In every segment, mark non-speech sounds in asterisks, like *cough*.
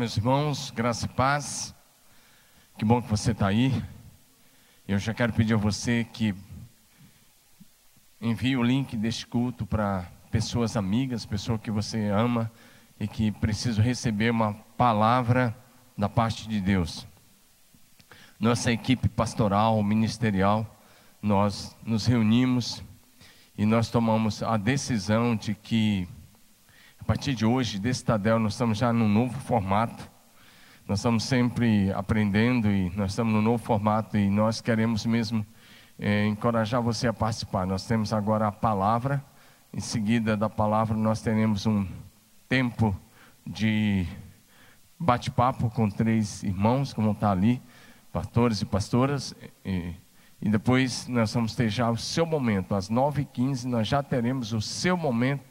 meus irmãos, graça e paz. Que bom que você está aí. Eu já quero pedir a você que envie o link deste culto para pessoas amigas, pessoas que você ama e que precisam receber uma palavra da parte de Deus. Nossa equipe pastoral, ministerial, nós nos reunimos e nós tomamos a decisão de que a partir de hoje, desse Tadel, nós estamos já num novo formato. Nós estamos sempre aprendendo e nós estamos num novo formato e nós queremos mesmo é, encorajar você a participar. Nós temos agora a palavra, em seguida da palavra nós teremos um tempo de bate-papo com três irmãos que vão estar ali, pastores e pastoras. E, e depois nós vamos ter já o seu momento, às 9h15 nós já teremos o seu momento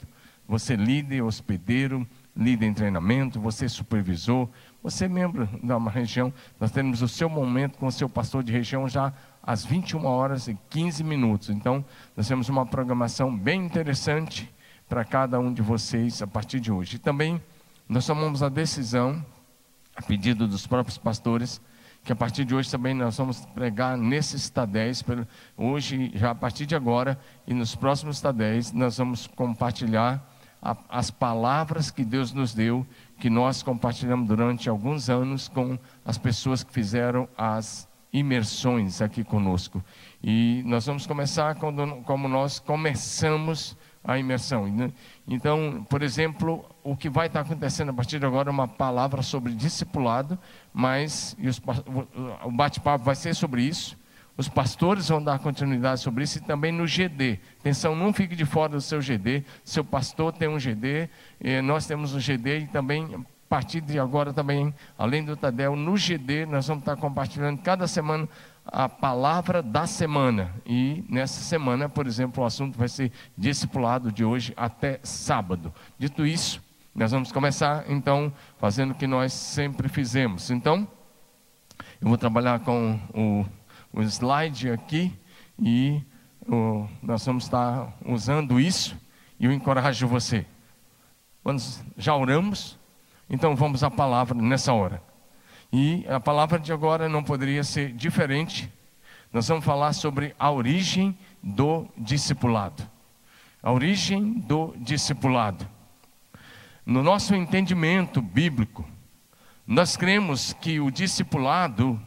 você líder, hospedeiro, líder em treinamento, você supervisor, você membro de uma região, nós temos o seu momento com o seu pastor de região já às 21 horas e 15 minutos. Então, nós temos uma programação bem interessante para cada um de vocês a partir de hoje. E também nós tomamos a decisão, a pedido dos próprios pastores, que a partir de hoje também nós vamos pregar nesses tadéis, hoje, já a partir de agora, e nos próximos tadéis, nós vamos compartilhar a, as palavras que Deus nos deu, que nós compartilhamos durante alguns anos com as pessoas que fizeram as imersões aqui conosco. E nós vamos começar quando, como nós começamos a imersão. Né? Então, por exemplo, o que vai estar acontecendo a partir de agora é uma palavra sobre discipulado, mas os, o bate-papo vai ser sobre isso. Os pastores vão dar continuidade sobre isso e também no GD. Atenção, não fique de fora do seu GD. Seu pastor tem um GD, eh, nós temos um GD e também, a partir de agora também, além do Tadel, no GD nós vamos estar compartilhando cada semana a palavra da semana. E nessa semana, por exemplo, o assunto vai ser discipulado de hoje até sábado. Dito isso, nós vamos começar então fazendo o que nós sempre fizemos. Então, eu vou trabalhar com o o slide aqui e nós vamos estar usando isso e eu encorajo você. Vamos, já oramos, então vamos à palavra nessa hora. E a palavra de agora não poderia ser diferente. Nós vamos falar sobre a origem do discipulado. A origem do discipulado. No nosso entendimento bíblico, nós cremos que o discipulado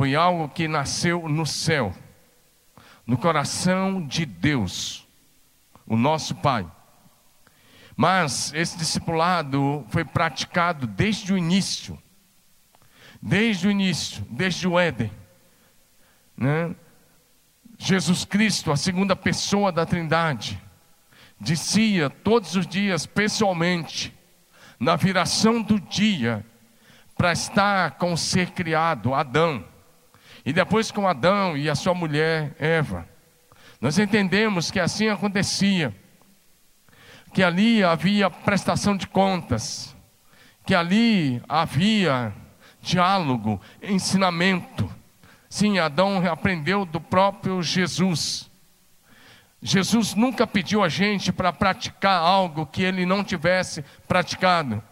foi algo que nasceu no céu, no coração de Deus, o nosso Pai. Mas esse discipulado foi praticado desde o início, desde o início, desde o Éden. Né? Jesus Cristo, a segunda pessoa da Trindade, dizia todos os dias pessoalmente, na viração do dia, para estar com o ser criado, Adão. E depois com Adão e a sua mulher Eva. Nós entendemos que assim acontecia. Que ali havia prestação de contas. Que ali havia diálogo, ensinamento. Sim, Adão aprendeu do próprio Jesus. Jesus nunca pediu a gente para praticar algo que ele não tivesse praticado.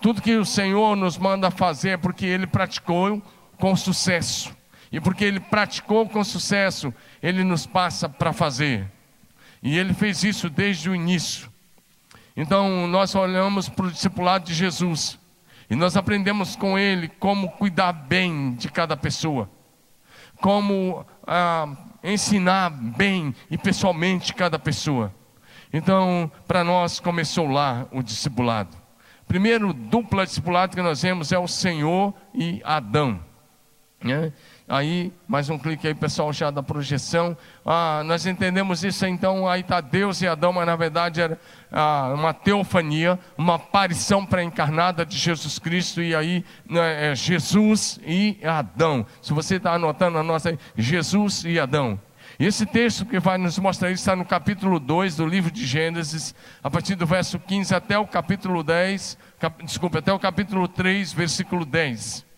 Tudo que o Senhor nos manda fazer é porque ele praticou com sucesso. E porque ele praticou com sucesso, ele nos passa para fazer. E ele fez isso desde o início. Então, nós olhamos para o discipulado de Jesus e nós aprendemos com ele como cuidar bem de cada pessoa, como ah, ensinar bem e pessoalmente cada pessoa. Então, para nós começou lá o discipulado. Primeiro dupla discipulado que nós vemos é o Senhor e Adão. Né? Aí, mais um clique aí, pessoal, já da projeção. Ah, nós entendemos isso, então, aí está Deus e Adão, mas na verdade era ah, uma teofania, uma aparição pré-encarnada de Jesus Cristo, e aí né, é Jesus e Adão. Se você está anotando a nossa aí, Jesus e Adão. Esse texto que vai nos mostrar isso está no capítulo 2 do livro de Gênesis, a partir do verso 15 até o capítulo 10, cap, desculpa, até o capítulo 3, versículo 10.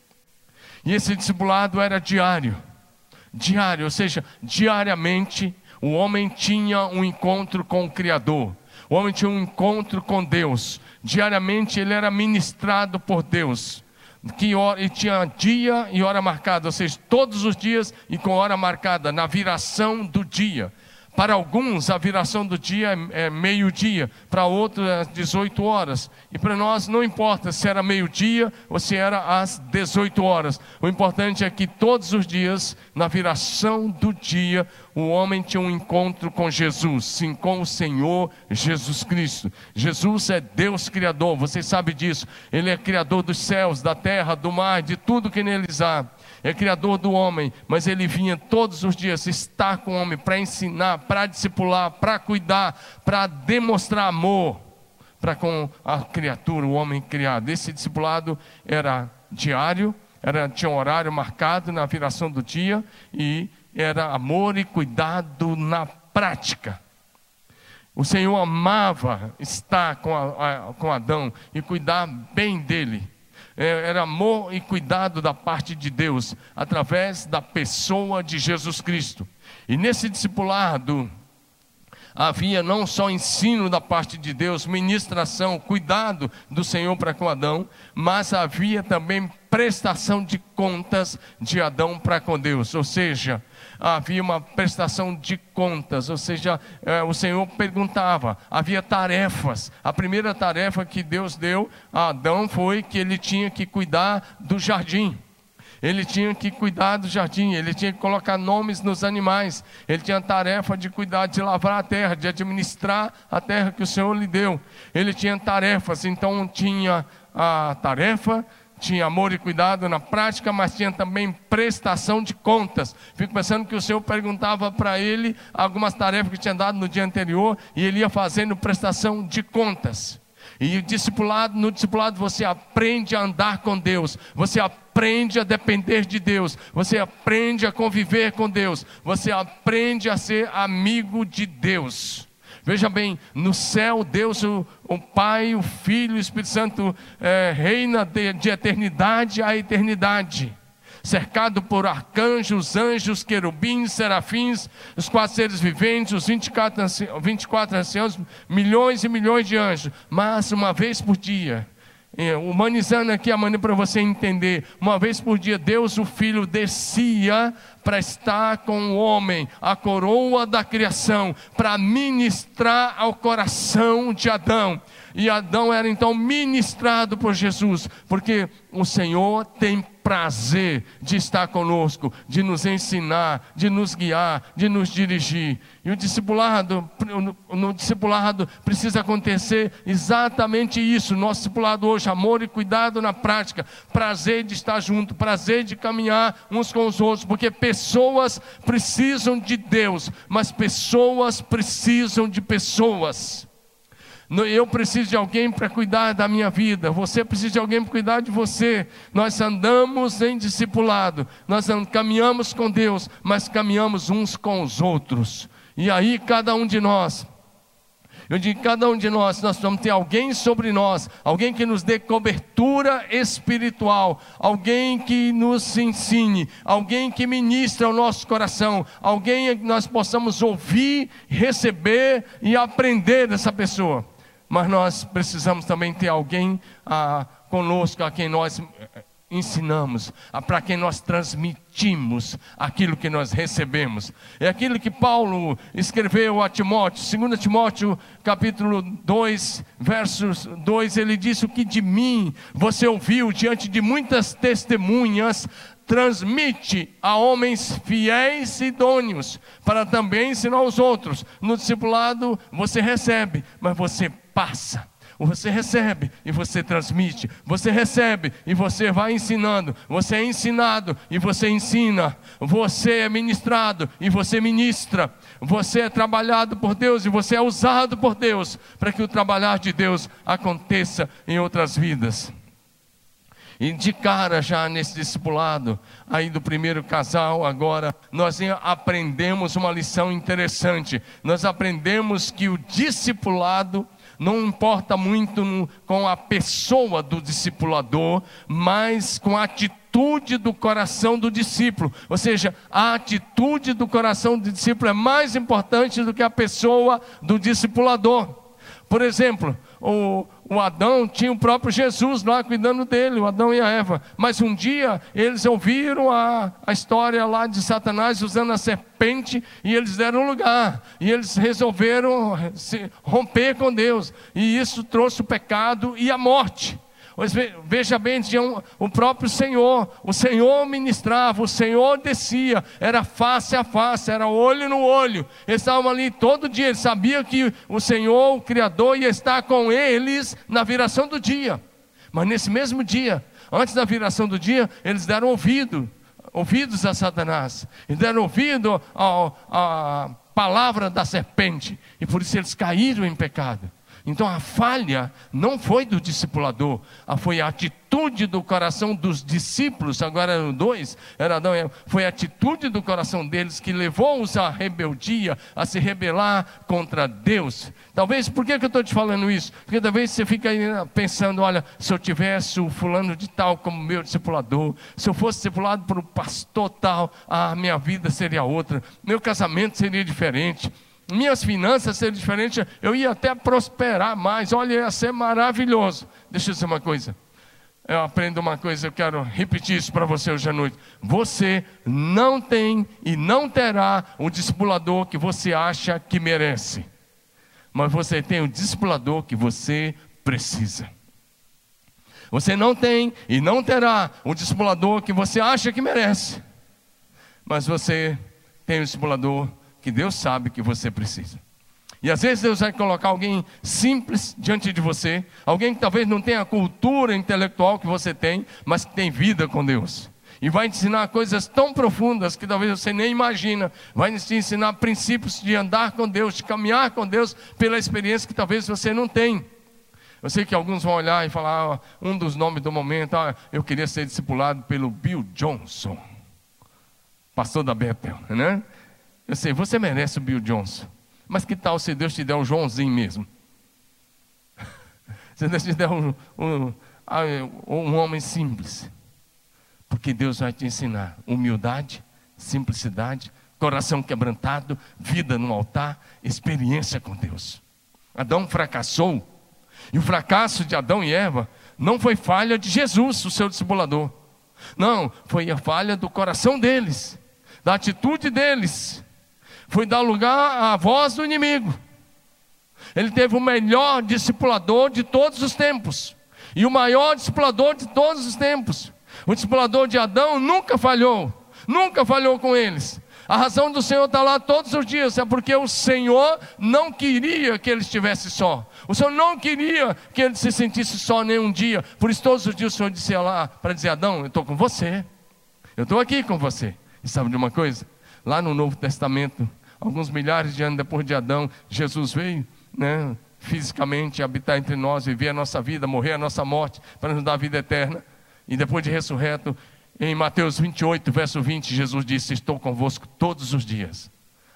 E esse discipulado era diário. Diário, ou seja, diariamente o homem tinha um encontro com o Criador. O homem tinha um encontro com Deus. Diariamente ele era ministrado por Deus. Que hora, e tinha dia e hora marcada, ou seja, todos os dias e com hora marcada, na viração do dia. Para alguns, a viração do dia é, é meio-dia, para outros, é 18 horas. E para nós não importa se era meio-dia ou se era às 18 horas. O importante é que todos os dias, na viração do dia, o homem tinha um encontro com Jesus, sim, com o Senhor Jesus Cristo. Jesus é Deus Criador, você sabe disso. Ele é Criador dos céus, da terra, do mar, de tudo que neles há é criador do homem, mas ele vinha todos os dias estar com o homem para ensinar, para discipular, para cuidar, para demonstrar amor para com a criatura, o homem criado. Esse discipulado era diário, era, tinha um horário marcado na viração do dia e era amor e cuidado na prática. O Senhor amava estar com, a, a, com Adão e cuidar bem dele. É, era amor e cuidado da parte de Deus, através da pessoa de Jesus Cristo. E nesse discipulado, havia não só ensino da parte de Deus, ministração, cuidado do Senhor para com Adão, mas havia também prestação de contas de Adão para com Deus. Ou seja, havia uma prestação de contas, ou seja, é, o Senhor perguntava, havia tarefas. A primeira tarefa que Deus deu a Adão foi que ele tinha que cuidar do jardim. Ele tinha que cuidar do jardim, ele tinha que colocar nomes nos animais, ele tinha a tarefa de cuidar, de lavrar a terra, de administrar a terra que o Senhor lhe deu. Ele tinha tarefas, então tinha a tarefa tinha amor e cuidado na prática, mas tinha também prestação de contas. Fico pensando que o Senhor perguntava para ele algumas tarefas que tinha dado no dia anterior e ele ia fazendo prestação de contas. E discipulado, no discipulado você aprende a andar com Deus, você aprende a depender de Deus, você aprende a conviver com Deus, você aprende a ser amigo de Deus. Veja bem, no céu, Deus, o, o Pai, o Filho, o Espírito Santo é, reina de, de eternidade a eternidade cercado por arcanjos, anjos, querubins, serafins, os quatro seres viventes, os 24, 24 anciãos, milhões e milhões de anjos, mas uma vez por dia, é, humanizando aqui a maneira para você entender, uma vez por dia, Deus, o Filho, descia para estar com o homem, a coroa da criação, para ministrar ao coração de Adão. E Adão era então ministrado por Jesus, porque o Senhor tem prazer de estar conosco, de nos ensinar, de nos guiar, de nos dirigir. E o discipulado, no discipulado precisa acontecer exatamente isso. Nosso discipulado hoje, amor e cuidado na prática, prazer de estar junto, prazer de caminhar uns com os outros, porque pessoas precisam de Deus, mas pessoas precisam de pessoas. Eu preciso de alguém para cuidar da minha vida. Você precisa de alguém para cuidar de você. Nós andamos em discipulado. Nós caminhamos com Deus, mas caminhamos uns com os outros. E aí, cada um de nós. Eu digo, cada um de nós, nós vamos ter alguém sobre nós, alguém que nos dê cobertura espiritual, alguém que nos ensine, alguém que ministre ao nosso coração, alguém que nós possamos ouvir, receber e aprender dessa pessoa mas nós precisamos também ter alguém ah, conosco a quem nós eh, ensinamos, para quem nós transmitimos aquilo que nós recebemos. É aquilo que Paulo escreveu a Timóteo, 2 Timóteo capítulo 2, versos 2, ele disse: O que de mim você ouviu diante de muitas testemunhas, transmite a homens fiéis e idôneos, para também ensinar os outros. No discipulado você recebe, mas você passa. Você recebe e você transmite. Você recebe e você vai ensinando. Você é ensinado e você ensina. Você é ministrado e você ministra. Você é trabalhado por Deus e você é usado por Deus para que o trabalhar de Deus aconteça em outras vidas. E de cara já nesse discipulado, aí do primeiro casal, agora, nós aprendemos uma lição interessante. Nós aprendemos que o discipulado não importa muito com a pessoa do discipulador, mas com a atitude do coração do discípulo. Ou seja, a atitude do coração do discípulo é mais importante do que a pessoa do discipulador. Por exemplo, o, o Adão tinha o próprio Jesus lá cuidando dele, o Adão e a Eva. Mas um dia eles ouviram a, a história lá de Satanás usando a serpente e eles deram lugar. E eles resolveram se romper com Deus. E isso trouxe o pecado e a morte. Veja bem, tinha um, o próprio Senhor, o Senhor ministrava, o Senhor descia, era face a face, era olho no olho. Eles estavam ali todo dia, eles sabiam que o Senhor, o Criador, ia estar com eles na viração do dia. Mas nesse mesmo dia, antes da viração do dia, eles deram ouvido, ouvidos a Satanás, e deram ouvido à palavra da serpente, e por isso eles caíram em pecado. Então a falha não foi do discipulador, foi a atitude do coração dos discípulos, agora eram dois, era e Eva, foi a atitude do coração deles que levou-os à rebeldia, a se rebelar contra Deus. Talvez, por que, que eu estou te falando isso? Porque talvez você fica aí pensando, olha, se eu tivesse o fulano de tal como meu discipulador, se eu fosse discipulado por um pastor tal, a minha vida seria outra, meu casamento seria diferente minhas finanças seriam diferentes, eu ia até prosperar mais. Olha, ia ser maravilhoso. Deixa eu dizer uma coisa. Eu aprendo uma coisa, eu quero repetir isso para você hoje à noite. Você não tem e não terá o discipulador que você acha que merece. Mas você tem o discipulador que você precisa. Você não tem e não terá o discipulador que você acha que merece. Mas você tem o discipulador que Deus sabe que você precisa. E às vezes Deus vai colocar alguém simples diante de você, alguém que talvez não tenha a cultura intelectual que você tem, mas que tem vida com Deus. E vai te ensinar coisas tão profundas que talvez você nem imagina. Vai te ensinar princípios de andar com Deus, de caminhar com Deus pela experiência que talvez você não tem. Eu sei que alguns vão olhar e falar, ah, um dos nomes do momento, ah, eu queria ser discipulado pelo Bill Johnson, pastor da Bethel, né? Eu sei, você merece o Bill Johnson. Mas que tal se Deus te der um Joãozinho mesmo? *laughs* se Deus te der um, um, ah, um homem simples. Porque Deus vai te ensinar humildade, simplicidade, coração quebrantado, vida no altar, experiência com Deus. Adão fracassou. E o fracasso de Adão e Eva não foi falha de Jesus, o seu discipulador. Não, foi a falha do coração deles, da atitude deles foi dar lugar à voz do inimigo. Ele teve o melhor discipulador de todos os tempos, e o maior discipulador de todos os tempos. O discipulador de Adão nunca falhou, nunca falhou com eles. A razão do Senhor está lá todos os dias, é porque o Senhor não queria que ele estivesse só. O Senhor não queria que ele se sentisse só nenhum dia. Por isso, todos os dias o Senhor disse lá para dizer: Adão, eu estou com você. Eu estou aqui com você. E sabe de uma coisa? Lá no Novo Testamento, alguns milhares de anos depois de Adão, Jesus veio, né, fisicamente habitar entre nós, viver a nossa vida, morrer a nossa morte, para nos dar a vida eterna. E depois de ressurreto, em Mateus 28, verso 20, Jesus disse: Estou convosco todos os dias,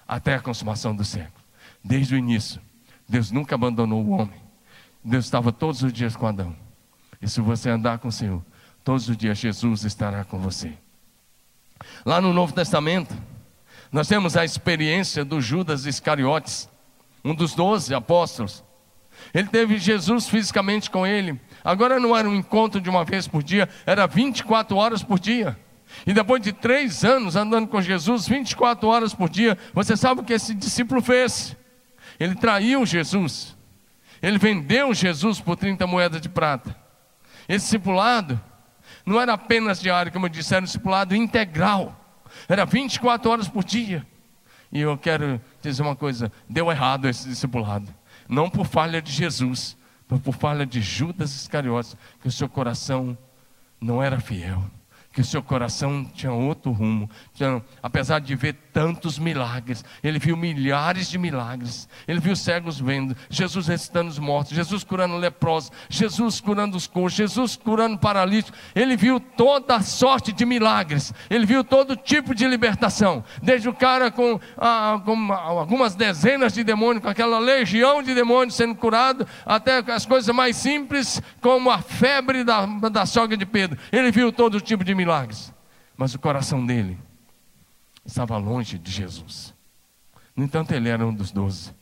até a consumação do século. Desde o início, Deus nunca abandonou o homem. Deus estava todos os dias com Adão. E se você andar com o Senhor, todos os dias Jesus estará com você. Lá no Novo Testamento, nós temos a experiência do Judas Iscariotes, um dos doze apóstolos. Ele teve Jesus fisicamente com ele. Agora não era um encontro de uma vez por dia, era 24 horas por dia. E depois de três anos andando com Jesus, 24 horas por dia, você sabe o que esse discípulo fez? Ele traiu Jesus. Ele vendeu Jesus por 30 moedas de prata. Esse discipulado não era apenas diário, como eu disse, era um discipulado integral. Era 24 horas por dia. E eu quero dizer uma coisa: deu errado esse discipulado. Não por falha de Jesus, mas por falha de Judas Iscariotes, que o seu coração não era fiel que seu coração tinha outro rumo. Tinha, apesar de ver tantos milagres, ele viu milhares de milagres. Ele viu cegos vendo, Jesus ressuscitando os mortos, Jesus curando leprosos, Jesus curando os coxos, Jesus curando paralíticos. Ele viu toda sorte de milagres. Ele viu todo tipo de libertação. Desde o cara com, ah, com algumas dezenas de demônios, com aquela legião de demônios sendo curado, até as coisas mais simples, como a febre da, da sogra de Pedro. Ele viu todo tipo de milagres, mas o coração dele estava longe de Jesus. No entanto, ele era um dos doze.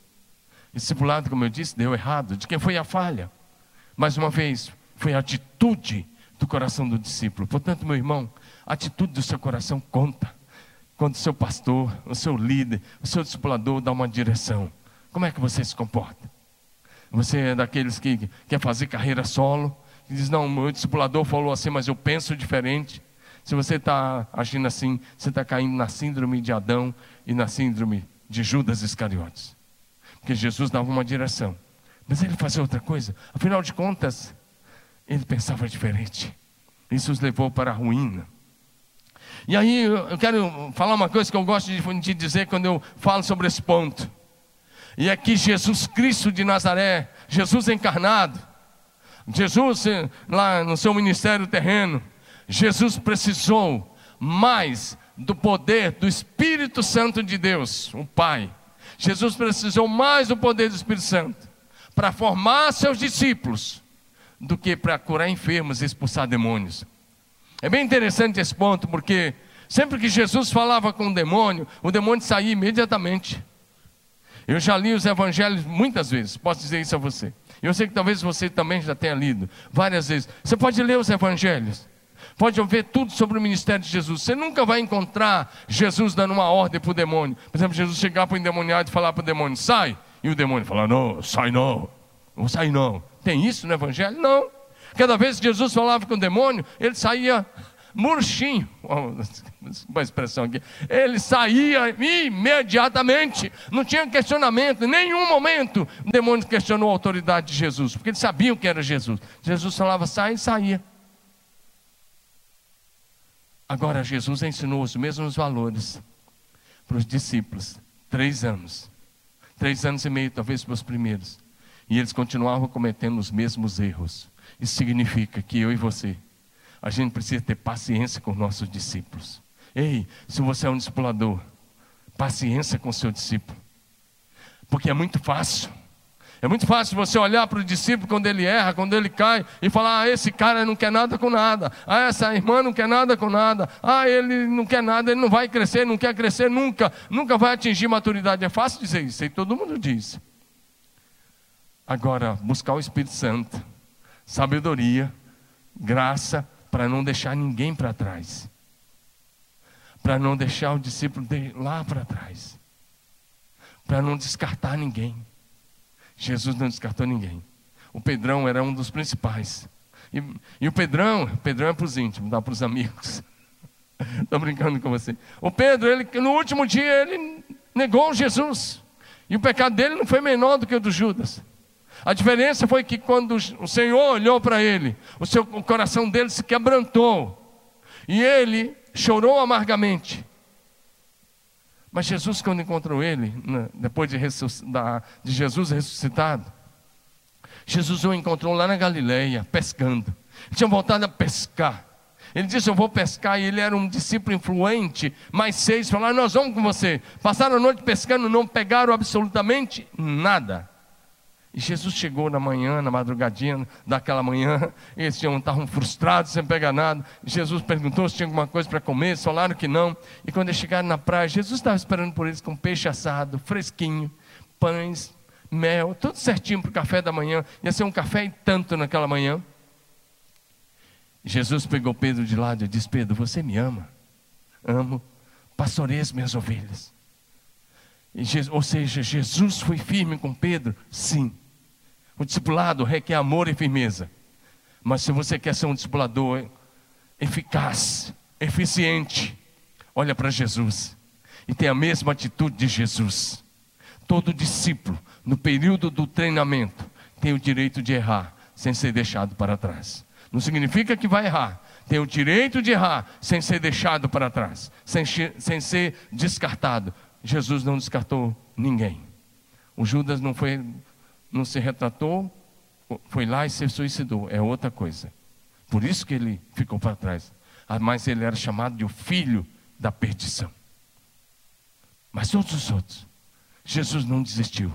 Discipulado, como eu disse, deu errado. De quem foi a falha? Mais uma vez, foi a atitude do coração do discípulo. Portanto, meu irmão, a atitude do seu coração conta. Quando o seu pastor, o seu líder, o seu discipulador dá uma direção, como é que você se comporta? Você é daqueles que quer fazer carreira solo, que diz: Não, meu discipulador falou assim, mas eu penso diferente. Se você está agindo assim, você está caindo na síndrome de Adão e na síndrome de Judas Iscariotes. Porque Jesus dava uma direção, mas ele fazia outra coisa. Afinal de contas, ele pensava diferente. Isso os levou para a ruína. E aí eu quero falar uma coisa que eu gosto de dizer quando eu falo sobre esse ponto. E é que Jesus Cristo de Nazaré, Jesus encarnado, Jesus eh, lá no seu ministério terreno, Jesus precisou mais do poder do Espírito Santo de Deus, o Pai. Jesus precisou mais do poder do Espírito Santo para formar seus discípulos do que para curar enfermos e expulsar demônios. É bem interessante esse ponto, porque sempre que Jesus falava com o demônio, o demônio saía imediatamente. Eu já li os evangelhos muitas vezes, posso dizer isso a você. Eu sei que talvez você também já tenha lido várias vezes. Você pode ler os evangelhos. Pode ver tudo sobre o ministério de Jesus. Você nunca vai encontrar Jesus dando uma ordem para o demônio. Por exemplo, Jesus chegar para o endemoniado e falar para o demônio, sai. E o demônio falar, não, sai não. Não sai não. Tem isso no Evangelho? Não. Cada vez que Jesus falava com o demônio, ele saía murchinho. *laughs* Uma expressão aqui. Ele saía imediatamente. Não tinha questionamento. Em nenhum momento o demônio questionou a autoridade de Jesus. Porque eles sabiam que era Jesus. Jesus falava, sai e saía. Agora, Jesus ensinou os mesmos valores para os discípulos. Três anos. Três anos e meio, talvez, para os primeiros. E eles continuavam cometendo os mesmos erros. Isso significa que eu e você, a gente precisa ter paciência com nossos discípulos. Ei, se você é um discipulador, paciência com seu discípulo. Porque é muito fácil é muito fácil você olhar para o discípulo quando ele erra, quando ele cai, e falar: ah, esse cara não quer nada com nada, ah, essa irmã não quer nada com nada, ah, ele não quer nada, ele não vai crescer, não quer crescer nunca, nunca vai atingir maturidade. É fácil dizer isso, e todo mundo diz. Agora, buscar o Espírito Santo, sabedoria, graça, para não deixar ninguém para trás, para não deixar o discípulo lá para trás, para não descartar ninguém. Jesus não descartou ninguém. O Pedrão era um dos principais. E, e o Pedrão, Pedrão é para os íntimos, dá para os amigos. *laughs* Estou brincando com você. O Pedro, ele, no último dia, ele negou Jesus. E o pecado dele não foi menor do que o do Judas. A diferença foi que quando o Senhor olhou para ele, o, seu, o coração dele se quebrantou. E ele chorou amargamente. Mas Jesus, quando encontrou ele, né, depois de, de Jesus ressuscitado, Jesus o encontrou lá na Galileia, pescando. Ele tinha voltado a pescar. Ele disse: Eu vou pescar. E ele era um discípulo influente. Mais seis falaram: Nós vamos com você. Passaram a noite pescando, não pegaram absolutamente nada. E Jesus chegou na manhã, na madrugadinha daquela manhã, eles estavam frustrados, sem pegar nada. Jesus perguntou se tinha alguma coisa para comer, eles falaram que não. E quando eles chegaram na praia, Jesus estava esperando por eles com peixe assado, fresquinho, pães, mel, tudo certinho para o café da manhã. Ia ser um café e tanto naquela manhã. Jesus pegou Pedro de lado e disse: Pedro, você me ama? Amo. Pastorei as minhas ovelhas. Ou seja, Jesus foi firme com Pedro? Sim. O discipulado requer amor e firmeza. Mas se você quer ser um discipulador eficaz, eficiente, olha para Jesus e tem a mesma atitude de Jesus. Todo discípulo, no período do treinamento, tem o direito de errar sem ser deixado para trás. Não significa que vai errar, tem o direito de errar sem ser deixado para trás, sem, sem ser descartado. Jesus não descartou ninguém. O Judas não foi não se retratou, foi lá e se suicidou. É outra coisa. Por isso que ele ficou para trás. Ah, mas ele era chamado de o filho da perdição. Mas todos os outros, Jesus não desistiu.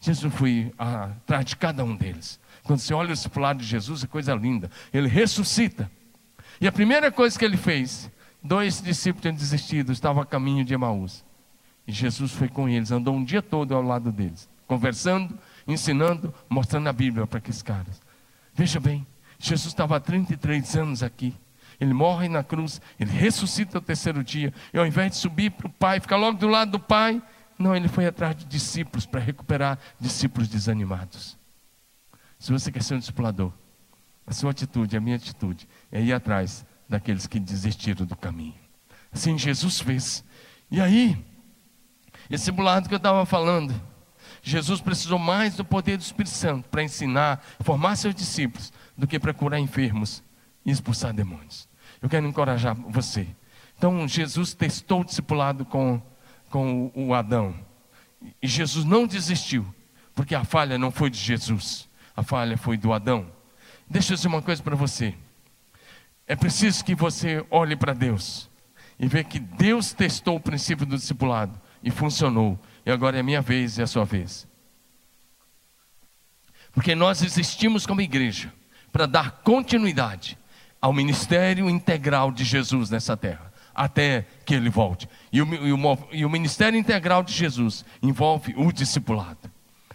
Jesus foi atrás de cada um deles. Quando você olha o lado de Jesus, é coisa linda. Ele ressuscita. E a primeira coisa que ele fez, dois discípulos tinham desistido, estavam a caminho de Emaús. E Jesus foi com eles, andou um dia todo ao lado deles conversando, ensinando, mostrando a Bíblia para aqueles caras. Veja bem, Jesus estava há 33 anos aqui. Ele morre na cruz, ele ressuscita no terceiro dia. E ao invés de subir para o Pai, ficar logo do lado do Pai, não, ele foi atrás de discípulos para recuperar discípulos desanimados. Se você quer ser um discipulador, a sua atitude, a minha atitude, é ir atrás daqueles que desistiram do caminho. Assim Jesus fez. E aí, esse simulado que eu estava falando, Jesus precisou mais do poder do Espírito Santo para ensinar, formar seus discípulos, do que para curar enfermos e expulsar demônios. Eu quero encorajar você. Então, Jesus testou o discipulado com, com o Adão. E Jesus não desistiu, porque a falha não foi de Jesus, a falha foi do Adão. Deixa eu dizer uma coisa para você. É preciso que você olhe para Deus e veja que Deus testou o princípio do discipulado e funcionou. E agora é a minha vez e a sua vez. Porque nós existimos como igreja para dar continuidade ao ministério integral de Jesus nessa terra, até que ele volte. E o, e o, e o ministério integral de Jesus envolve o discipulado,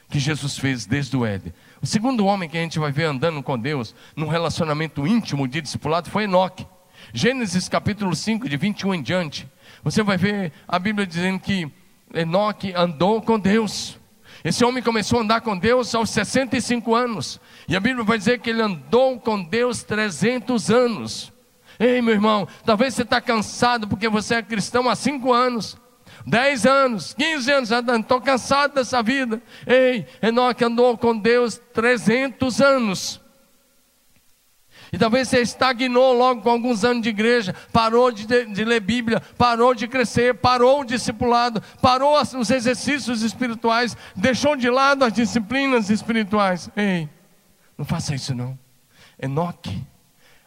que Jesus fez desde o Éden. O segundo homem que a gente vai ver andando com Deus, num relacionamento íntimo de discipulado, foi Enoque. Gênesis capítulo 5, de 21 em diante, você vai ver a Bíblia dizendo que Enoque andou com Deus. Esse homem começou a andar com Deus aos 65 anos. E a Bíblia vai dizer que ele andou com Deus 300 anos. Ei, meu irmão, talvez você está cansado porque você é cristão há 5 anos. 10 anos, 15 anos andando, estou cansado dessa vida. Ei, Enoque andou com Deus 300 anos. E talvez você estagnou logo com alguns anos de igreja, parou de, de, ler Bíblia, parou de crescer, parou o discipulado, parou os exercícios espirituais, deixou de lado as disciplinas espirituais. Ei, não faça isso não. Enoque,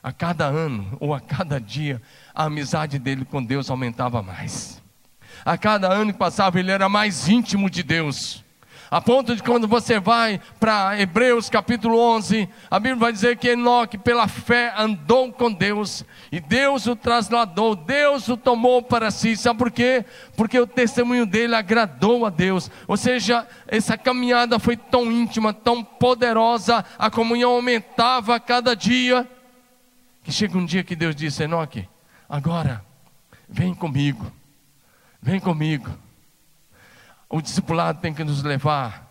a cada ano ou a cada dia, a amizade dele com Deus aumentava mais. A cada ano que passava, ele era mais íntimo de Deus. A ponto de quando você vai para Hebreus capítulo 11, a Bíblia vai dizer que Enoque, pela fé, andou com Deus, e Deus o trasladou, Deus o tomou para si. Sabe por quê? Porque o testemunho dele agradou a Deus. Ou seja, essa caminhada foi tão íntima, tão poderosa, a comunhão aumentava a cada dia, que chega um dia que Deus disse: Enoque, agora, vem comigo, vem comigo. O discipulado tem que nos levar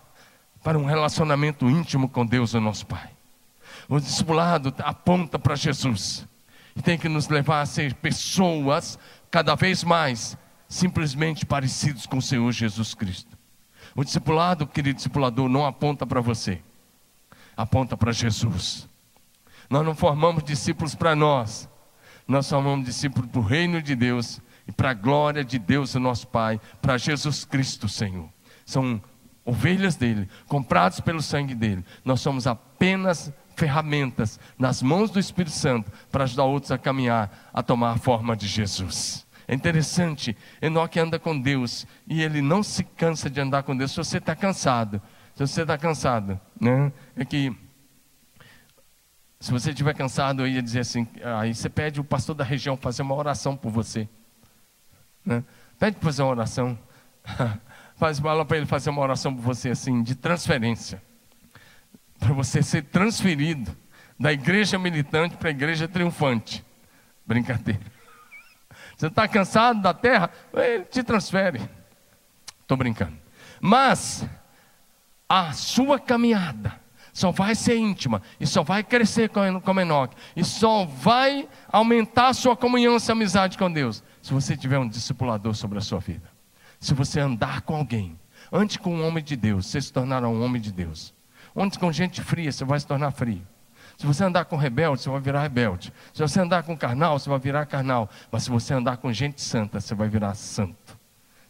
para um relacionamento íntimo com Deus, o nosso Pai. O discipulado aponta para Jesus e tem que nos levar a ser pessoas cada vez mais simplesmente parecidos com o Senhor Jesus Cristo. O discipulado, querido discipulador, não aponta para você, aponta para Jesus. Nós não formamos discípulos para nós, nós formamos discípulos para o reino de Deus e para a glória de Deus, o nosso Pai, para Jesus Cristo, Senhor. São ovelhas dele, comprados pelo sangue dele. Nós somos apenas ferramentas nas mãos do Espírito Santo para ajudar outros a caminhar, a tomar a forma de Jesus. É interessante, Enoque anda com Deus e ele não se cansa de andar com Deus. Se você está cansado, se você está cansado, né? É que se você estiver cansado, eu ia dizer assim, aí você pede o pastor da região fazer uma oração por você. Né? Pede para fazer uma oração. *laughs* Faz bala para ele fazer uma oração por você assim, de transferência. Para você ser transferido da igreja militante para a igreja triunfante. Brincadeira. Você está cansado da terra? Ele te transfere. Estou brincando. Mas a sua caminhada só vai ser íntima e só vai crescer como Enoque e só vai aumentar a sua comunhão e amizade com Deus se você tiver um discipulador sobre a sua vida, se você andar com alguém, antes com um homem de Deus, você se tornará um homem de Deus. Antes com gente fria, você vai se tornar frio. Se você andar com rebelde, você vai virar rebelde. Se você andar com carnal, você vai virar carnal. Mas se você andar com gente santa, você vai virar santo.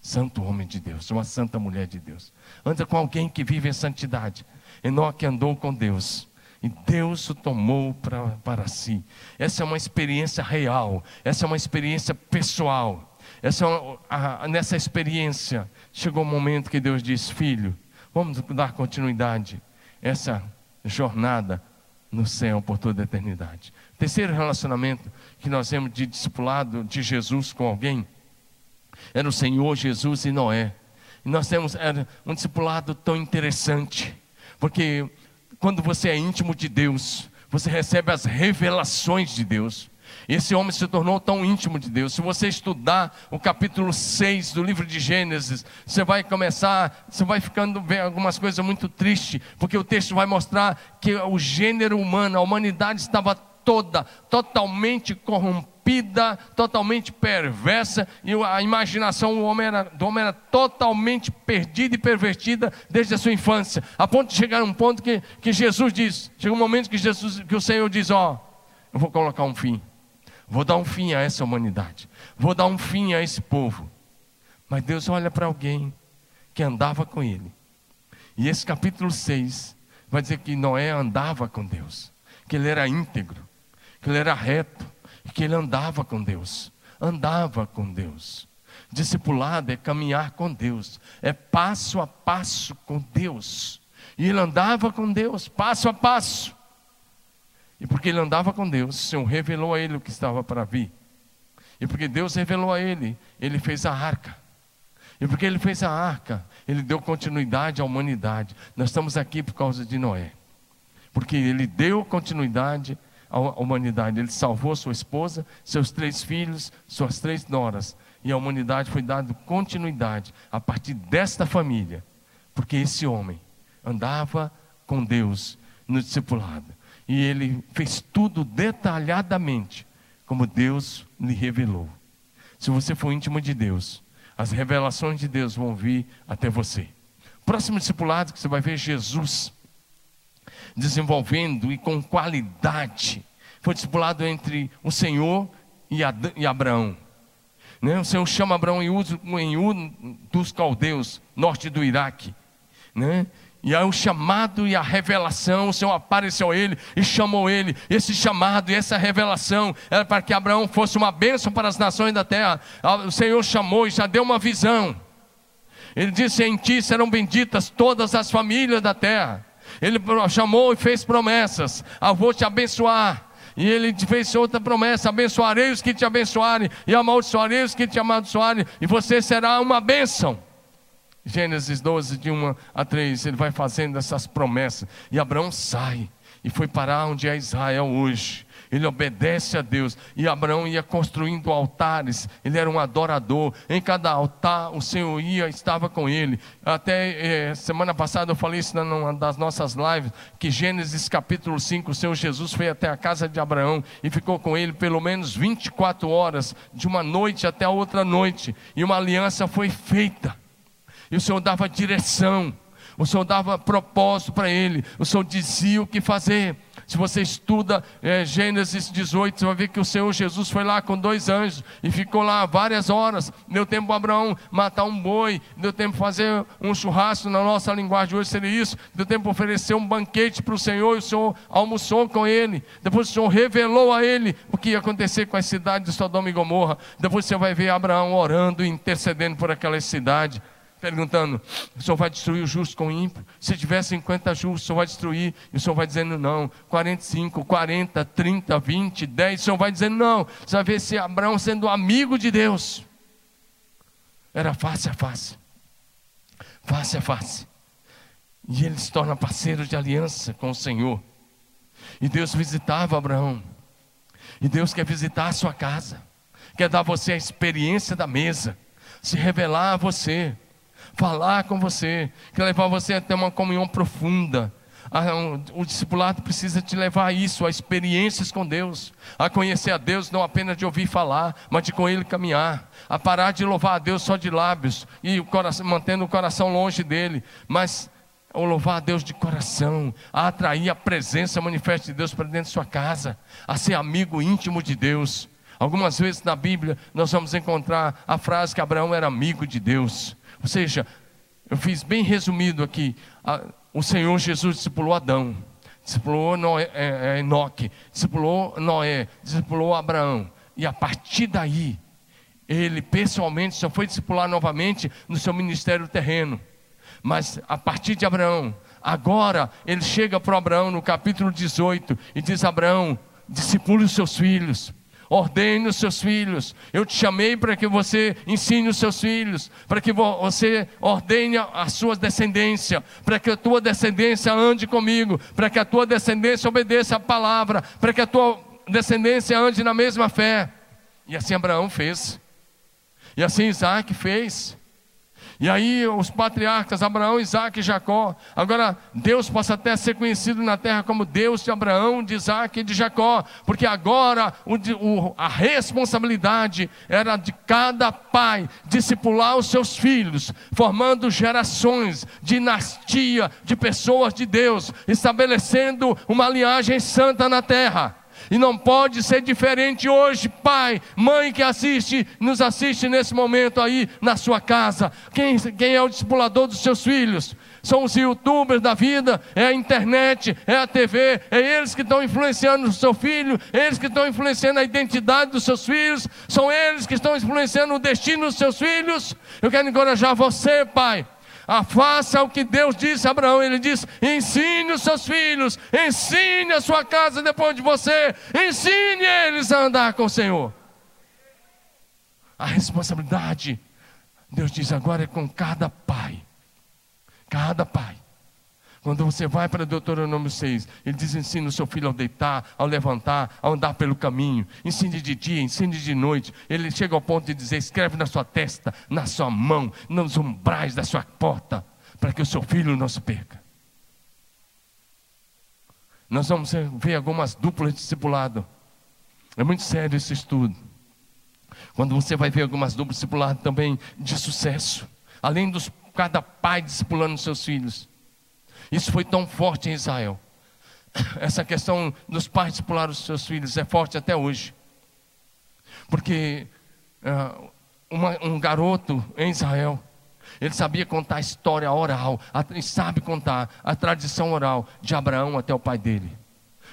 Santo homem de Deus, uma santa mulher de Deus. Anda com alguém que vive em santidade. Enoque andou com Deus. E Deus o tomou pra, para si. Essa é uma experiência real, essa é uma experiência pessoal. Essa é uma, a, nessa experiência chegou o um momento que Deus diz: Filho, vamos dar continuidade a essa jornada no céu por toda a eternidade. Terceiro relacionamento que nós temos de discipulado de Jesus com alguém era o Senhor Jesus e Noé. E nós temos um discipulado tão interessante, porque quando você é íntimo de Deus, você recebe as revelações de Deus. Esse homem se tornou tão íntimo de Deus. Se você estudar o capítulo 6 do livro de Gênesis, você vai começar, você vai ficando vendo algumas coisas muito tristes, porque o texto vai mostrar que o gênero humano, a humanidade estava toda, totalmente corrompida, totalmente perversa, e a imaginação do homem, era, do homem era totalmente perdida e pervertida desde a sua infância, a ponto de chegar a um ponto que, que Jesus diz, chega um momento que Jesus, que o Senhor diz, ó, eu vou colocar um fim, vou dar um fim a essa humanidade, vou dar um fim a esse povo. Mas Deus olha para alguém que andava com ele. E esse capítulo 6 vai dizer que Noé andava com Deus, que ele era íntegro, que ele era reto, que ele andava com Deus. Andava com Deus. Discipulado é caminhar com Deus, é passo a passo com Deus. E ele andava com Deus, passo a passo. E porque ele andava com Deus, o Senhor revelou a ele o que estava para vir. E porque Deus revelou a ele, ele fez a arca. E porque ele fez a arca, ele deu continuidade à humanidade. Nós estamos aqui por causa de Noé. Porque ele deu continuidade a humanidade. Ele salvou sua esposa, seus três filhos, suas três noras. E a humanidade foi dada continuidade a partir desta família. Porque esse homem andava com Deus no discipulado. E ele fez tudo detalhadamente, como Deus lhe revelou. Se você for íntimo de Deus, as revelações de Deus vão vir até você. Próximo discipulado que você vai ver Jesus desenvolvendo e com qualidade. Foi discipulado entre o Senhor e Abraão. Né? O Senhor chama Abraão em Ur, em dos caldeus, norte do Iraque. Né? E aí o chamado e a revelação, o Senhor apareceu a ele e chamou ele. Esse chamado e essa revelação era para que Abraão fosse uma bênção para as nações da terra. Ah, o Senhor chamou e já deu uma visão. Ele disse: Em ti serão benditas todas as famílias da terra. Ele chamou e fez promessas: ah, vou te abençoar. E ele fez outra promessa: abençoarei os que te abençoarem, e amaldiçoarei os que te amaldiçoarem, e você será uma bênção. Gênesis 12, de 1 a 3, ele vai fazendo essas promessas. E Abraão sai e foi parar onde é Israel hoje ele obedece a Deus. E Abraão ia construindo altares, ele era um adorador. Em cada altar o Senhor ia, estava com ele. Até eh, semana passada eu falei isso numa das nossas lives, que Gênesis capítulo 5, o Senhor Jesus foi até a casa de Abraão e ficou com ele pelo menos 24 horas, de uma noite até a outra noite. E uma aliança foi feita. E o Senhor dava direção. O Senhor dava propósito para ele, o Senhor dizia o que fazer. Se você estuda é, Gênesis 18, você vai ver que o Senhor Jesus foi lá com dois anjos e ficou lá várias horas. Deu tempo para Abraão matar um boi, deu tempo para fazer um churrasco, na nossa linguagem hoje seria isso. Deu tempo para oferecer um banquete para o Senhor e o Senhor almoçou com ele. Depois o Senhor revelou a ele o que ia acontecer com a cidade de Sodoma e Gomorra. Depois você vai ver Abraão orando e intercedendo por aquela cidade perguntando: o senhor vai destruir o justo com o ímpio? Se tiver 50 justos, o senhor vai destruir? E o senhor vai dizendo não. 45, 40, 30, 20, 10, o senhor vai dizendo não. Você vai ver se Abraão sendo amigo de Deus. Era face a face. Face a face. E ele se torna parceiro de aliança com o Senhor. E Deus visitava Abraão. E Deus quer visitar a sua casa. Quer dar a você a experiência da mesa. Se revelar a você falar com você, quer levar você a ter uma comunhão profunda. O discipulado precisa te levar a isso, a experiências com Deus, a conhecer a Deus não apenas de ouvir falar, mas de com Ele caminhar, a parar de louvar a Deus só de lábios e o coração, mantendo o coração longe dele, mas o louvar a Deus de coração, a atrair a presença manifesta de Deus para dentro de sua casa, a ser amigo íntimo de Deus. Algumas vezes na Bíblia nós vamos encontrar a frase que Abraão era amigo de Deus. Ou seja, eu fiz bem resumido aqui. O Senhor Jesus discipulou Adão, discipulou Noé, é, é, Enoque, discipulou Noé, discipulou Abraão. E a partir daí, ele pessoalmente só foi discipular novamente no seu ministério terreno. Mas a partir de Abraão, agora ele chega para Abraão no capítulo 18 e diz: Abraão, discipule os seus filhos. Ordene os seus filhos. Eu te chamei para que você ensine os seus filhos, para que você ordene a sua descendência, para que a tua descendência ande comigo, para que a tua descendência obedeça a palavra, para que a tua descendência ande na mesma fé. E assim Abraão fez. E assim Isaac fez. E aí os patriarcas, Abraão, Isaac e Jacó. Agora, Deus possa até ser conhecido na terra como Deus de Abraão, de Isaac e de Jacó, porque agora o, o, a responsabilidade era de cada pai discipular os seus filhos, formando gerações, dinastia de pessoas de Deus, estabelecendo uma linhagem santa na terra. E não pode ser diferente hoje, pai, mãe que assiste, nos assiste nesse momento aí na sua casa. Quem, quem é o discipulador dos seus filhos? São os youtubers da vida, é a internet, é a TV, é eles que estão influenciando o seu filho, eles que estão influenciando a identidade dos seus filhos, são eles que estão influenciando o destino dos seus filhos. Eu quero encorajar você, pai ah, faça o que Deus disse a Abraão. Ele disse: ensine os seus filhos, ensine a sua casa depois de você, ensine eles a andar com o Senhor. A responsabilidade, Deus diz agora, é com cada pai. Cada pai. Quando você vai para Deuteronômio 6, ele diz: ensina o seu filho ao deitar, ao levantar, ao andar pelo caminho. Ensine de dia, ensine de noite. Ele chega ao ponto de dizer: escreve na sua testa, na sua mão, nos umbrais da sua porta, para que o seu filho não se perca. Nós vamos ver algumas duplas de discipulado. É muito sério esse estudo. Quando você vai ver algumas duplas de discipulado também de sucesso, além dos cada pai discipulando seus filhos. Isso foi tão forte em Israel. *coughs* Essa questão dos pais discipular os seus filhos é forte até hoje. Porque uh, uma, um garoto em Israel, ele sabia contar a história oral, e sabe contar a tradição oral de Abraão até o pai dele.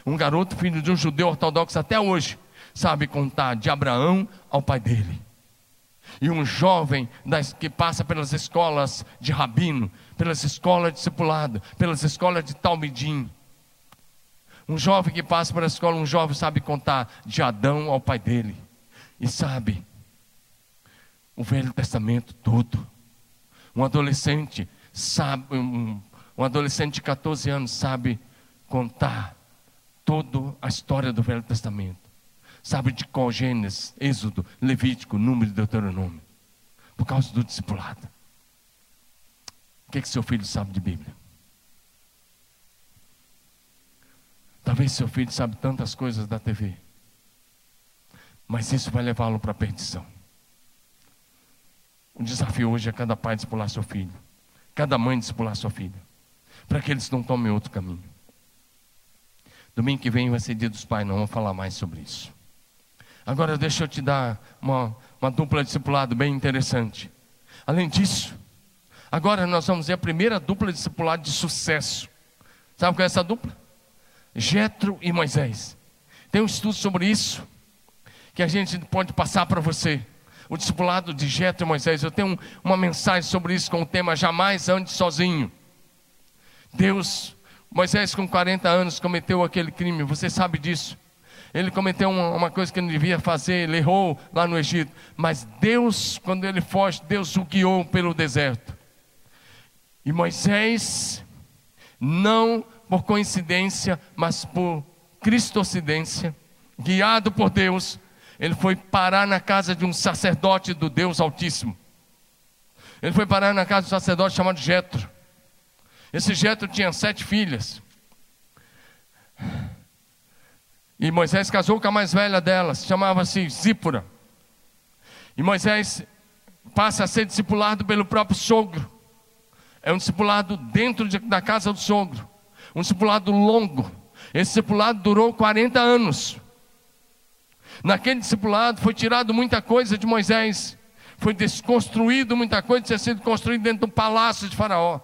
Um garoto, filho de um judeu ortodoxo até hoje, sabe contar de Abraão ao pai dele. E um jovem das, que passa pelas escolas de rabino, pelas escolas de discipulado, pelas escolas de Talmidim. Um jovem que passa pela escola, um jovem sabe contar de Adão ao pai dele. E sabe o Velho Testamento todo. Um adolescente sabe, um, um adolescente de 14 anos sabe contar toda a história do Velho Testamento. Sabe de qual Gênesis, Êxodo, Levítico, Número de Deuteronômio. Por causa do discipulado. O que, é que seu filho sabe de Bíblia? Talvez seu filho sabe tantas coisas da TV. Mas isso vai levá-lo para a perdição. O desafio hoje é cada pai discipular seu filho. Cada mãe discipular sua filha. Para que eles não tomem outro caminho. Domingo que vem vai ser dia dos pais, não vamos falar mais sobre isso. Agora deixa eu te dar uma, uma dupla discipulado bem interessante. Além disso, agora nós vamos ver a primeira dupla discipulado de sucesso. Sabe qual é essa dupla? Jetro e Moisés. Tem um estudo sobre isso que a gente pode passar para você. O discipulado de Jetro e Moisés. Eu tenho uma mensagem sobre isso com o tema Jamais ande sozinho. Deus, Moisés com 40 anos cometeu aquele crime, você sabe disso ele cometeu uma, uma, coisa que não devia fazer, ele errou lá no Egito. Mas Deus, quando ele foge, Deus o guiou pelo deserto. E Moisés, não por coincidência, mas por cristocidência, guiado por Deus, ele foi parar na casa de um sacerdote do Deus Altíssimo. Ele foi parar na casa de um sacerdote chamado Jetro. Esse Jetro tinha sete filhas. E Moisés casou com a mais velha delas, chamava-se Zípora. E Moisés passa a ser discipulado pelo próprio sogro. É um discipulado dentro de, da casa do sogro. Um discipulado longo. Esse discipulado durou 40 anos. Naquele discipulado foi tirado muita coisa de Moisés. Foi desconstruído muita coisa, tinha sido construído dentro do palácio de Faraó.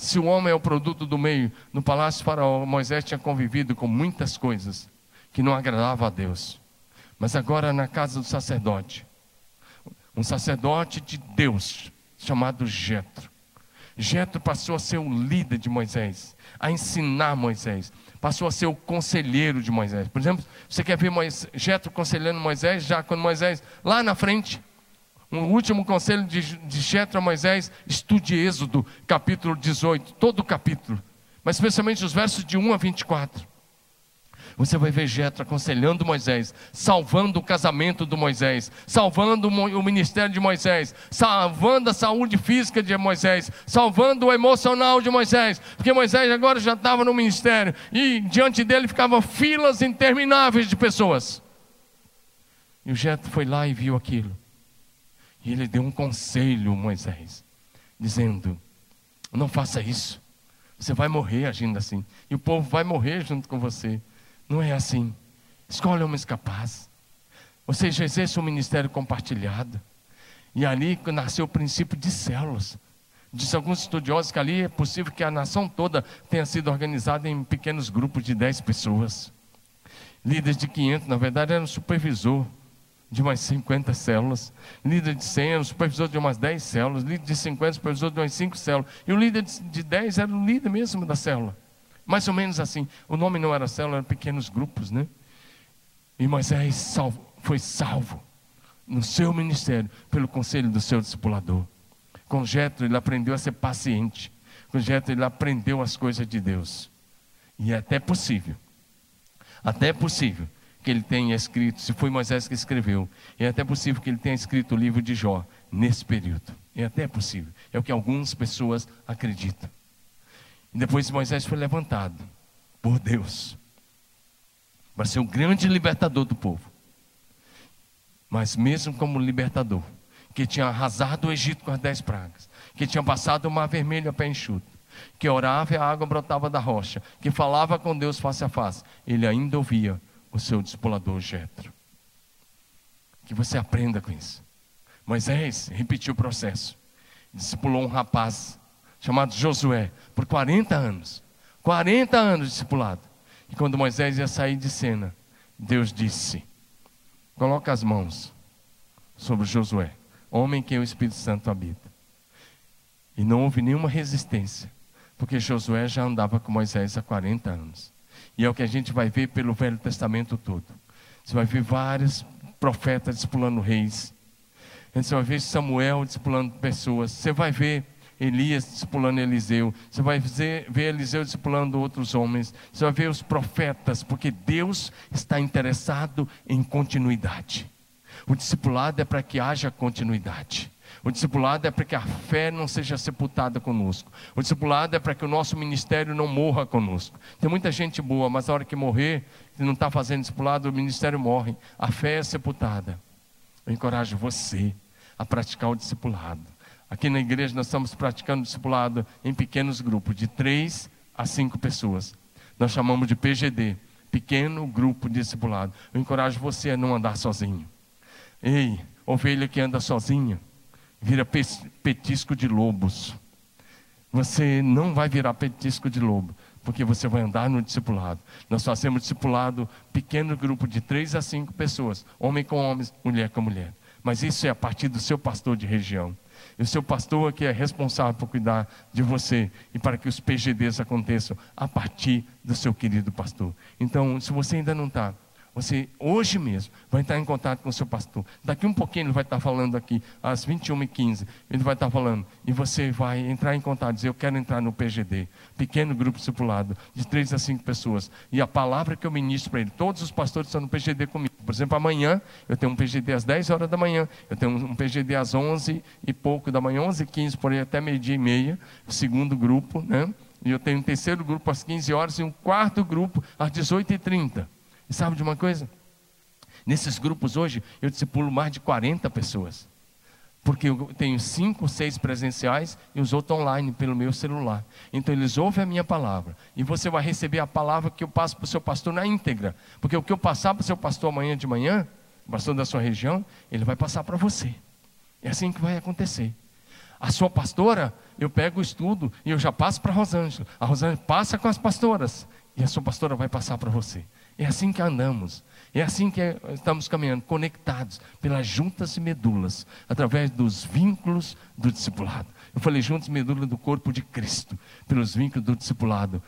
Se o homem é o produto do meio, no palácio Faraó, Moisés tinha convivido com muitas coisas que não agradavam a Deus. Mas agora na casa do sacerdote, um sacerdote de Deus, chamado Jetro. Jetro passou a ser o líder de Moisés, a ensinar Moisés, passou a ser o conselheiro de Moisés. Por exemplo, você quer ver Jetro conselhando Moisés, já quando Moisés, lá na frente, um último conselho de, de a Moisés, estude Êxodo, capítulo 18, todo o capítulo, mas especialmente os versos de 1 a 24. Você vai ver Jetro aconselhando Moisés, salvando o casamento do Moisés, salvando o ministério de Moisés, salvando a saúde física de Moisés, salvando o emocional de Moisés, porque Moisés agora já estava no ministério e diante dele ficavam filas intermináveis de pessoas. E o Jetro foi lá e viu aquilo. E ele deu um conselho a Moisés, dizendo: Não faça isso. Você vai morrer agindo assim. E o povo vai morrer junto com você. Não é assim. Escolhe homens capazes. Ou seja, exerce um ministério compartilhado. E ali nasceu o princípio de células. Diz alguns estudiosos que ali é possível que a nação toda tenha sido organizada em pequenos grupos de 10 pessoas. Líderes de 500, na verdade, era um supervisor de umas 50 células. Líder de 100 era um supervisor de umas 10 células. Líder de 50, supervisor de umas 5 células. E o líder de 10 era o líder mesmo da célula. Mais ou menos assim. O nome não era célula, eram pequenos grupos, né? E Moisés salvo, foi salvo no seu ministério pelo conselho do seu discipulador. Com Jetro ele aprendeu a ser paciente. Com Jetro ele aprendeu as coisas de Deus. E é até possível. Até possível que ele tenha escrito, se foi Moisés que escreveu, é até possível que ele tenha escrito o livro de Jó nesse período. É até possível. É o que algumas pessoas acreditam. E depois Moisés foi levantado por Deus para ser o grande libertador do povo. Mas mesmo como libertador, que tinha arrasado o Egito com as dez pragas, que tinha passado o mar vermelho a pé enxuto, que orava e a água brotava da rocha, que falava com Deus face a face, ele ainda ouvia o seu discipulador Jetro. Que você aprenda com isso. Moisés repetiu o processo. Discipulou um rapaz chamado Josué, por 40 anos. 40 anos discipulado. E quando Moisés ia sair de cena, Deus disse: Coloca as mãos sobre Josué, homem que o Espírito Santo habita. E não houve nenhuma resistência, porque Josué já andava com Moisés há 40 anos. E é o que a gente vai ver pelo Velho Testamento todo. Você vai ver vários profetas discipulando reis. Você vai ver Samuel discipulando pessoas. Você vai ver Elias discipulando Eliseu, você vai ver, ver Eliseu discipulando outros homens, você vai ver os profetas, porque Deus está interessado em continuidade. O discipulado é para que haja continuidade. O discipulado é para que a fé não seja sepultada conosco. O discipulado é para que o nosso ministério não morra conosco. Tem muita gente boa, mas na hora que morrer, se não está fazendo discipulado, o ministério morre. A fé é sepultada. Eu encorajo você a praticar o discipulado. Aqui na igreja nós estamos praticando discipulado em pequenos grupos, de três a cinco pessoas. Nós chamamos de PGD, pequeno grupo de discipulado. Eu encorajo você a não andar sozinho. Ei, ovelha que anda sozinha, vira petisco de lobos. Você não vai virar petisco de lobo, porque você vai andar no discipulado. Nós fazemos discipulado pequeno grupo de três a cinco pessoas, homem com homens, mulher com mulher. Mas isso é a partir do seu pastor de região. E o seu pastor que é responsável por cuidar de você e para que os PGDs aconteçam a partir do seu querido pastor. Então, se você ainda não está você hoje mesmo vai estar em contato com o seu pastor. Daqui um pouquinho ele vai estar falando aqui, às 21h15. Ele vai estar falando. E você vai entrar em contato, dizer: Eu quero entrar no PGD. Pequeno grupo discipulado, de três a cinco pessoas. E a palavra que eu ministro para ele, todos os pastores estão no PGD comigo. Por exemplo, amanhã eu tenho um PGD às 10 horas da manhã. Eu tenho um PGD às 11 e pouco da manhã, 11 e 15, por aí até meio-dia e meia. Segundo grupo, né? E eu tenho um terceiro grupo às 15 horas e um quarto grupo às 18h30. E sabe de uma coisa? Nesses grupos hoje, eu discipulo mais de 40 pessoas. Porque eu tenho cinco, seis presenciais e os outros online pelo meu celular. Então eles ouvem a minha palavra. E você vai receber a palavra que eu passo para o seu pastor na íntegra. Porque o que eu passar para o seu pastor amanhã de manhã, o pastor da sua região, ele vai passar para você. É assim que vai acontecer. A sua pastora, eu pego o estudo e eu já passo para a Rosângela. A Rosângela passa com as pastoras. E a sua pastora vai passar para você. É assim que andamos. É assim que estamos caminhando, conectados pelas juntas e medulas, através dos vínculos do discipulado. Eu falei, juntos, medula do corpo de Cristo, pelos vínculos do discipulado.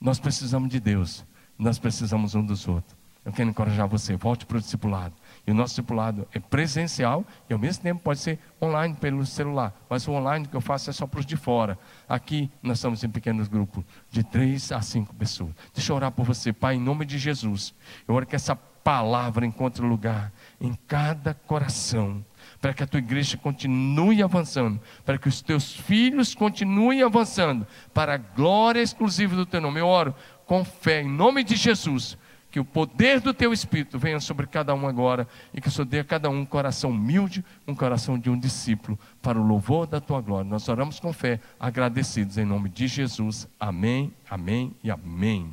Nós precisamos de Deus, nós precisamos um dos outros. Eu quero encorajar você, volte para o discipulado. E o nosso discipulado é presencial e ao mesmo tempo pode ser online pelo celular. Mas o online que eu faço é só para os de fora. Aqui nós estamos em pequenos grupos, de três a cinco pessoas. Deixa eu orar por você, Pai, em nome de Jesus. Eu oro que essa palavra encontre lugar em cada coração. Para que a tua igreja continue avançando, para que os teus filhos continuem avançando, para a glória exclusiva do teu nome. Eu oro com fé, em nome de Jesus, que o poder do teu Espírito venha sobre cada um agora e que o Senhor dê a cada um um coração humilde, um coração de um discípulo, para o louvor da tua glória. Nós oramos com fé, agradecidos em nome de Jesus. Amém, amém e amém.